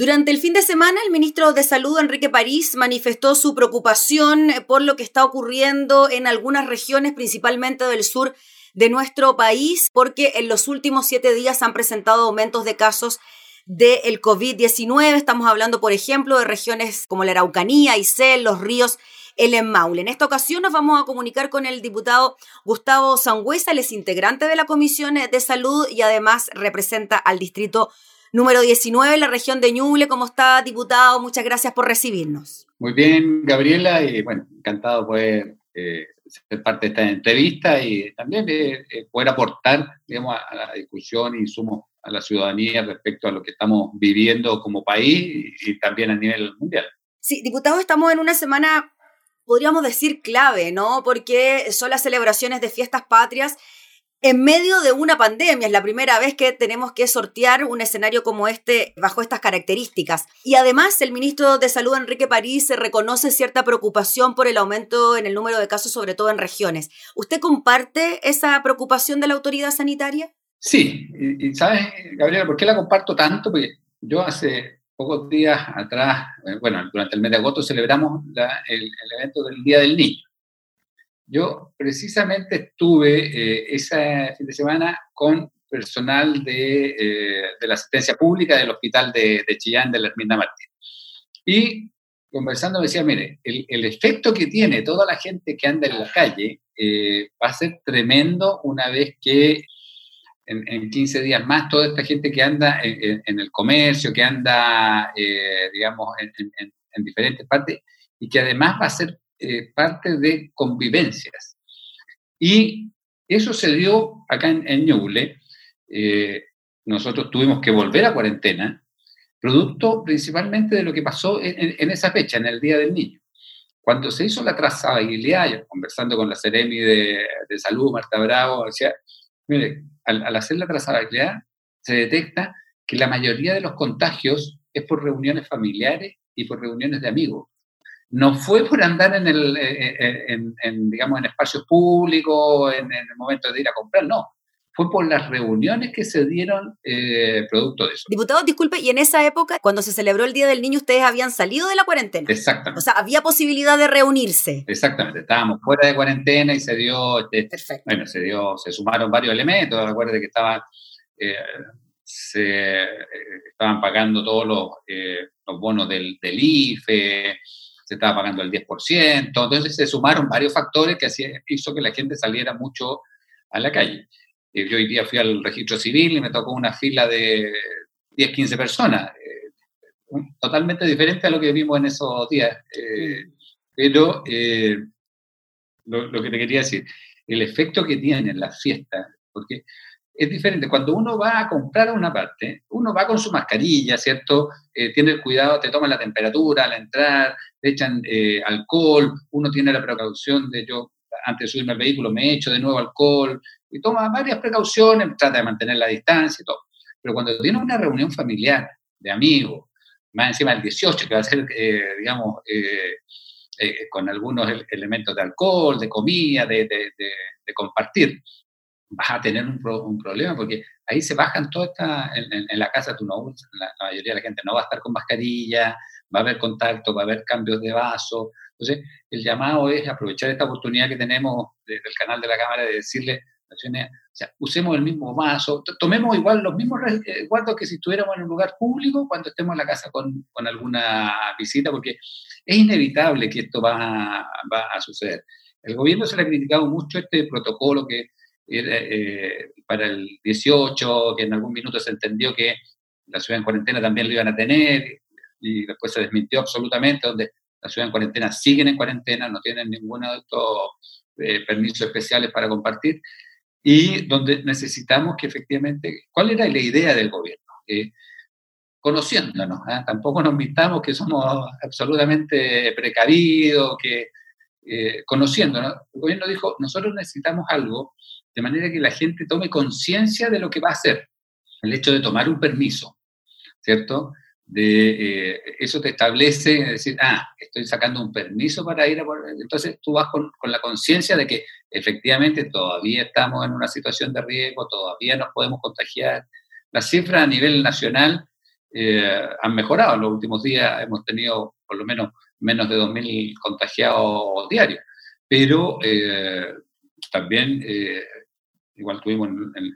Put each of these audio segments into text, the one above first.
Durante el fin de semana, el ministro de Salud, Enrique París, manifestó su preocupación por lo que está ocurriendo en algunas regiones, principalmente del sur de nuestro país, porque en los últimos siete días han presentado aumentos de casos del COVID-19. Estamos hablando, por ejemplo, de regiones como la Araucanía, Isel, Los Ríos, el Maule. En esta ocasión nos vamos a comunicar con el diputado Gustavo Sangüesa, él es integrante de la Comisión de Salud y además representa al distrito número 19 en la región de Ñuble. ¿Cómo está, diputado? Muchas gracias por recibirnos. Muy bien, Gabriela, y bueno, encantado poder eh, ser parte de esta entrevista y también eh, poder aportar, digamos, a, la discusión y sumo a la ciudadanía respecto a lo que estamos viviendo como país y, también a nivel mundial. Sí, diputado, estamos en una semana, podríamos decir, clave, ¿no? Porque son las celebraciones de fiestas patrias en medio de una pandemia. Es la primera vez que tenemos que sortear un escenario como este bajo estas características. Y además, el ministro de Salud, Enrique París, reconoce cierta preocupación por el aumento en el número de casos, sobre todo en regiones. ¿Usted comparte esa preocupación de la autoridad sanitaria? Sí, y, ¿sabes, Gabriela, por qué la comparto tanto? Porque yo hace pocos días atrás, eh, bueno, durante el mes de agosto celebramos el, evento del Día del Niño. Yo precisamente estuve eh, ese fin de semana con personal de, eh, de, la asistencia pública del hospital de, de Chillán de la Herminda Martín. Y conversando me decía, mire, el, el, efecto que tiene toda la gente que anda en la calle va a ser tremendo una vez que en, 15 días más toda esta gente que anda en, el comercio, que anda, eh, digamos, en, diferentes partes y que además va a ser eh, parte de convivencias. Y eso se dio acá en, Ñuble. Eh, nosotros tuvimos que volver a cuarentena, producto principalmente de lo que pasó en, esa fecha, en el Día del Niño. Cuando se hizo la trazabilidad, conversando con la Ceremi de, de Salud, Marta Bravo, decía, mire, al, hacer la trazabilidad, se detecta que la mayoría de los contagios es por reuniones familiares y por reuniones de amigos. No fue por andar en, el, eh, eh, en, digamos, en espacios públicos, en, el momento de ir a comprar, no fue por las reuniones que se dieron eh, producto de eso. Diputado, disculpe, y en esa época, cuando se celebró el Día del Niño, ustedes habían salido de la cuarentena. Exactamente. O sea, había posibilidad de reunirse. Exactamente, estábamos fuera de cuarentena y se dio, este, Perfecto. bueno, se dio, se sumaron varios elementos, recuerde que estaban, eh, se eh, estaban pagando todos los, los bonos del, del, IFE, se estaba pagando el 10%, entonces se sumaron varios factores que hacía, hizo que la gente saliera mucho a la calle. Eh, yo hoy día fui al registro civil y me tocó una fila de 10, 15 personas, eh, totalmente diferente a lo que vimos en esos días. Eh, pero lo, que te quería decir, el efecto que tienen las fiestas, porque es diferente. Cuando uno va a comprar una parte, uno va con su mascarilla, ¿cierto? tiene el cuidado, te toman la temperatura al entrar, le echan alcohol, uno tiene la precaución de yo, antes de subirme al vehículo, me echo de nuevo alcohol, y toma varias precauciones, trata de mantener la distancia y todo. Pero cuando tiene una reunión familiar de amigos, más encima del 18, que va a ser, eh, digamos, eh, eh, con algunos elementos de alcohol, de comida, de, compartir, vas a tener un, un, problema porque ahí se bajan todas estas, en, la casa tú no, la, mayoría de la gente no va a estar con mascarilla, va a haber contacto, va a haber cambios de vaso. Entonces, el llamado es aprovechar esta oportunidad que tenemos del canal de la Cámara de decirle o sea, usemos el mismo vaso, tomemos igual los mismos guardos que si estuviéramos en un lugar público cuando estemos en la casa con, con alguna visita, porque es inevitable que esto va, va, a suceder. El gobierno se le ha criticado mucho este protocolo que eh, para el 18, que en algún minuto se entendió que la ciudad en cuarentena también lo iban a tener, y después se desmintió absolutamente, donde la ciudad en cuarentena siguen en cuarentena, no tienen ninguno de estos eh, permisos especiales para compartir y donde necesitamos que efectivamente, ¿cuál era la idea del gobierno? Eh, conociéndonos, tampoco nos mintamos que somos absolutamente precavidos, que eh, conociéndonos, el gobierno dijo, nosotros necesitamos algo de manera que la gente tome conciencia de lo que va a hacer, el hecho de tomar un permiso, ¿cierto? de eh, eso te establece, decir, ah, estoy sacando un permiso para ir a... Entonces tú vas con, con la conciencia de que efectivamente todavía estamos en una situación de riesgo, todavía nos podemos contagiar. Las cifras a nivel nacional han mejorado. En los últimos días hemos tenido por lo menos menos de 2.000 contagiados diarios, pero también igual tuvimos,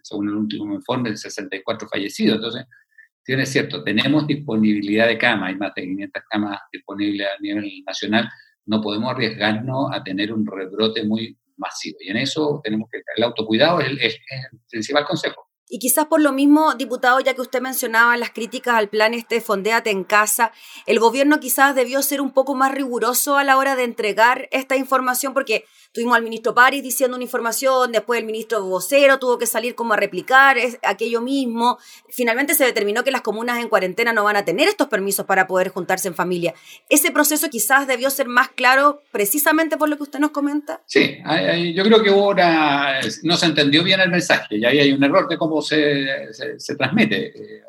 según el último informe, 64 fallecidos. Entonces, tiene cierto, tenemos disponibilidad de camas, hay más de 500 camas disponibles a nivel nacional, no podemos arriesgarnos a tener un rebrote muy masivo. Y en eso tenemos que, el autocuidado es el principal consejo. Y quizás por lo mismo, diputado, ya que usted mencionaba las críticas al plan este Fondéate en casa, el gobierno quizás debió ser un poco más riguroso a la hora de entregar esta información, porque tuvimos al ministro París diciendo una información, después el ministro vocero tuvo que salir como a replicar aquello mismo. Finalmente se determinó que las comunas en cuarentena no van a tener estos permisos para poder juntarse en familia. Ese proceso quizás debió ser más claro precisamente por lo que usted nos comenta. Sí, yo creo que ahora no se entendió bien el mensaje y ahí hay un error de cómo se, se, transmite. Eh,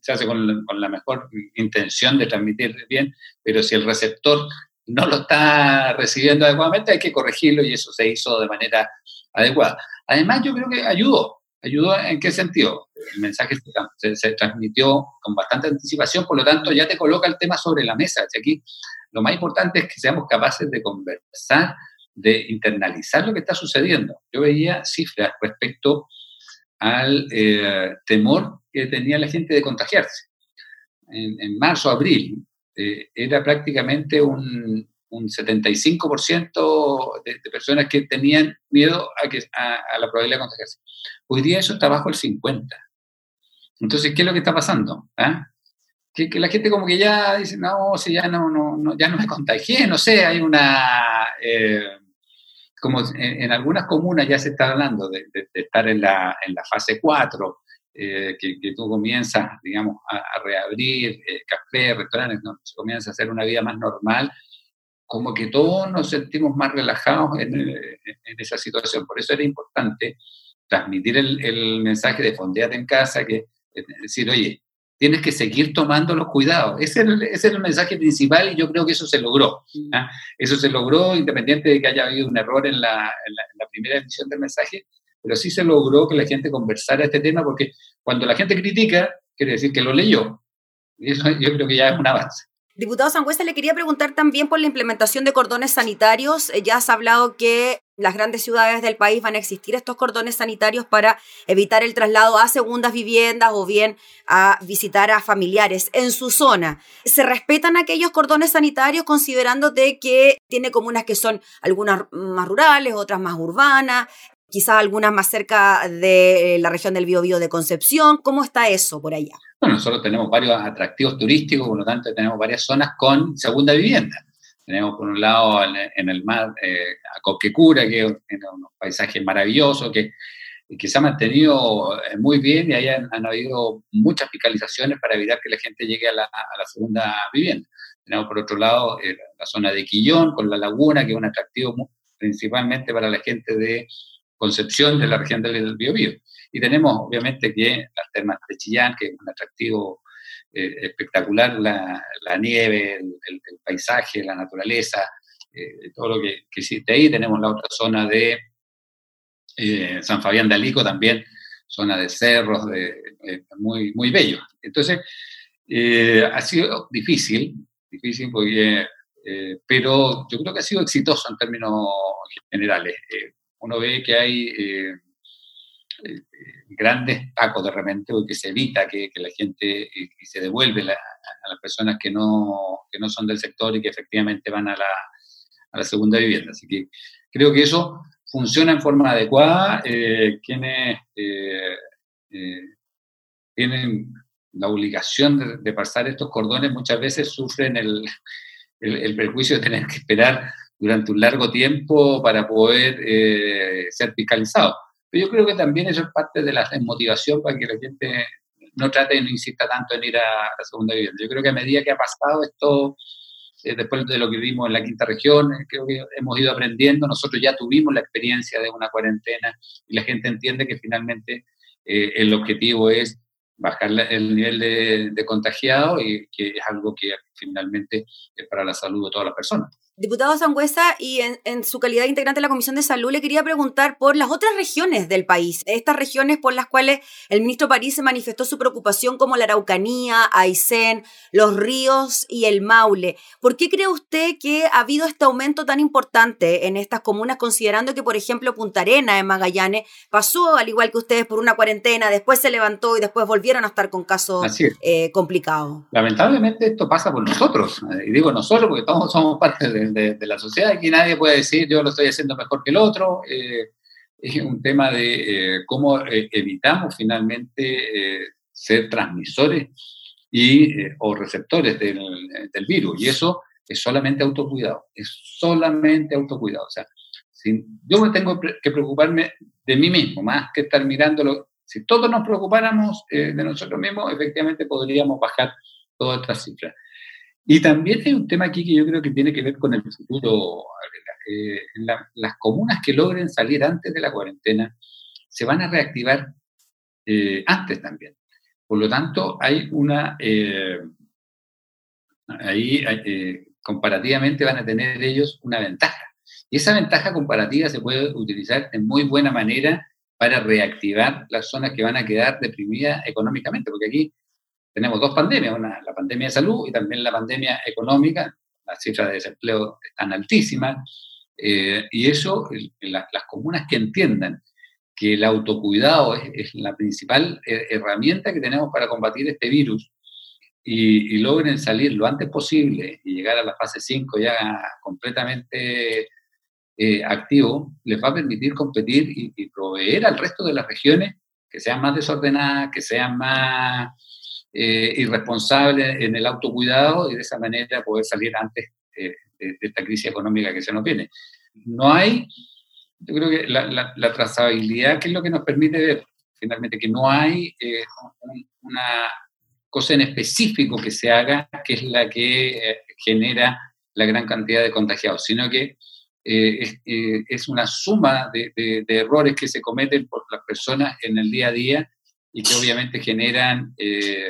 se hace con, la mejor intención de transmitir bien, pero si el receptor no lo está recibiendo adecuadamente, hay que corregirlo y eso se hizo de manera adecuada. Además, yo creo que ayudó. ¿Ayudó en qué sentido? El mensaje se, se, transmitió con bastante anticipación, por lo tanto ya te coloca el tema sobre la mesa. Y aquí lo más importante es que seamos capaces de conversar, de internalizar lo que está sucediendo. Yo veía cifras respecto al eh, temor que tenía la gente de contagiarse. En, marzo, abril, eh, era prácticamente un, un 75% de, de, personas que tenían miedo a, que, a, la probabilidad de contagiarse. Hoy día eso está bajo el 50%. Entonces, ¿qué es lo que está pasando? ¿Ah? Que, la gente como que ya dice, no, si ya no, no, no, ya no me contagié, no sé, hay una... Eh, como en, algunas comunas ya se está hablando de, estar en la, en la, fase 4, eh, que, tú comienzas, digamos, a, reabrir eh, cafés, restaurantes, ¿no? se comienza a hacer una vida más normal, como que todos nos sentimos más relajados en, en esa situación. Por eso era importante transmitir el, el mensaje de fondeate en casa, que es decir, oye, tienes que seguir tomando los cuidados. Ese es, el, ese es el mensaje principal y yo creo que eso se logró. ¿ah? Eso se logró independiente de que haya habido un error en la, en la, primera emisión del mensaje, pero sí se logró que la gente conversara este tema porque cuando la gente critica, quiere decir que lo leyó. Y eso yo creo que ya es un avance. Diputado Sangüesa, le quería preguntar también por la implementación de cordones sanitarios. Eh, ya has hablado que las grandes ciudades del país van a existir estos cordones sanitarios para evitar el traslado a segundas viviendas o bien a visitar a familiares en su zona. ¿Se respetan aquellos cordones sanitarios considerando de que tiene comunas que son algunas más rurales, otras más urbanas, quizás algunas más cerca de la región del Biobío de Concepción? ¿Cómo está eso por allá? Nosotros tenemos varios atractivos turísticos, por lo tanto tenemos varias zonas con segunda vivienda. Tenemos por un lado en, el mar eh, a Coquecura, que es un paisaje maravilloso, que, que se ha mantenido eh, muy bien y ahí han, habido muchas fiscalizaciones para evitar que la gente llegue a la, segunda vivienda. Tenemos por otro lado eh, la zona de Quillón con la laguna, que es un atractivo principalmente para la gente de Concepción de la región del Biobío. Y tenemos obviamente que las termas de Chillán, que es un atractivo eh, espectacular, la, nieve, el, paisaje, la naturaleza, eh, todo lo que, existe ahí. Tenemos la otra zona de eh, San Fabián de Alico también, zona de cerros, de, muy, muy bello. Entonces, ha sido difícil, difícil porque, pero yo creo que ha sido exitoso en términos generales. uno ve que hay eh, grandes pacos de repente, porque se evita que, la gente y eh, se devuelve a las personas que no, que no son del sector y que efectivamente van a la, a la segunda vivienda. Así que creo que eso funciona en forma adecuada. Eh, quienes tienen la obligación de, pasar estos cordones muchas veces sufren el, el, perjuicio de tener que esperar durante un largo tiempo para poder ser fiscalizados yo creo que también eso es parte de la motivación para que la gente no trate y no insista tanto en ir a la segunda vivienda. Yo creo que a medida que ha pasado esto, eh, después de lo que vimos en la quinta región, eh, creo que hemos ido aprendiendo. Nosotros ya tuvimos la experiencia de una cuarentena y la gente entiende que finalmente eh, el objetivo es bajar el nivel de, de contagiado y que es algo que finalmente es para la salud de todas las personas. Diputado Sangüesa, y en, su calidad de integrante de la Comisión de Salud, le quería preguntar por las otras regiones del país, estas regiones por las cuales el ministro París se manifestó su preocupación, como la Araucanía, Aysén, los ríos y el Maule. ¿Por qué cree usted que ha habido este aumento tan importante en estas comunas, considerando que, por ejemplo, Punta Arena en Magallanes pasó, al igual que ustedes, por una cuarentena, después se levantó y después volvieron a estar con casos eh, complicados? Lamentablemente esto pasa por nosotros, y digo nosotros porque todos somos parte de de, la sociedad. Aquí nadie puede decir yo lo estoy haciendo mejor que el otro. Eh, es un tema de eh, cómo eh, evitamos finalmente ser transmisores y, o receptores del, del, virus. Y eso es solamente autocuidado. Es solamente autocuidado. O sea, si yo me tengo que preocuparme de mí mismo, más que estar mirándolo. Si todos nos preocupáramos de nosotros mismos, efectivamente podríamos bajar todas estas cifras. Y también hay un tema aquí que yo creo que tiene que ver con el futuro. Eh, las comunas que logren salir antes de la cuarentena se van a reactivar eh, antes también. Por lo tanto, hay una... Eh, ahí comparativamente van a tener ellos una ventaja. Y esa ventaja comparativa se puede utilizar de muy buena manera para reactivar las zonas que van a quedar deprimidas económicamente, porque aquí tenemos dos pandemias, una, la pandemia de salud y también la pandemia económica. Las cifras de desempleo están altísimas. Eh, y eso, las comunas que entiendan que el autocuidado es, la principal eh, herramienta que tenemos para combatir este virus y, logren salir lo antes posible y llegar a la fase 5 ya completamente eh, activo, les va a permitir competir y, y proveer al resto de las regiones que sean más desordenadas, que sean más eh, irresponsable en el autocuidado y de esa manera poder salir antes de, esta crisis económica que se nos viene. No hay, yo creo que la, trazabilidad, que es lo que nos permite ver finalmente que no hay eh, una cosa en específico que se haga que es la que eh, genera la gran cantidad de contagiados, sino que es, una suma de, de, errores que se cometen por las personas en el día a día y que obviamente generan eh,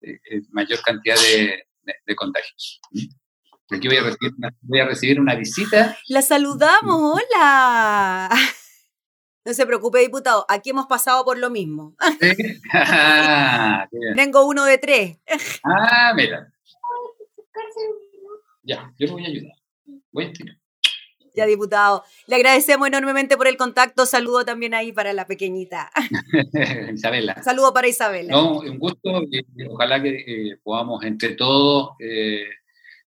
eh, eh, mayor cantidad de, contagios. Aquí voy a, recibir una, voy a recibir una visita. La saludamos, hola. No se preocupe, diputado, aquí hemos pasado por lo mismo. Ah, Tengo uno de tres. Ah, mira. Ya, yo voy a ayudar. Voy a tirar. Ya, diputado. Le agradecemos enormemente por el contacto. Saludo también ahí para la pequeñita. Isabela. Saludo para Isabela. No, un gusto. ojalá que eh, podamos entre todos eh,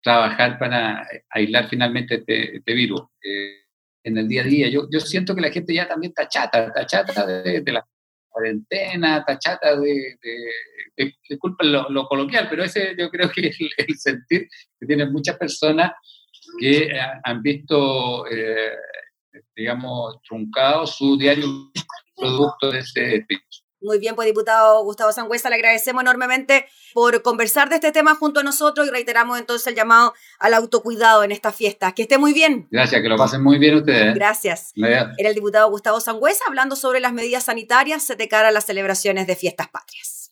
trabajar para aislar finalmente este, este virus eh, en el día a día. Yo, yo siento que la gente ya también está chata, está chata de, la cuarentena, está chata de, disculpa lo, coloquial, pero ese yo creo que es el sentir que tienen muchas personas que han visto, eh, digamos, truncado su diario producto de ese virus. Muy bien, pues diputado Gustavo Sangüesa, le agradecemos enormemente por conversar de este tema junto a nosotros y reiteramos entonces el llamado al autocuidado en estas fiestas. Que esté muy bien. Gracias, que lo pasen muy bien ustedes. ¿eh? Gracias. Era el diputado Gustavo Sangüesa hablando sobre las medidas sanitarias de cara a las celebraciones de fiestas patrias.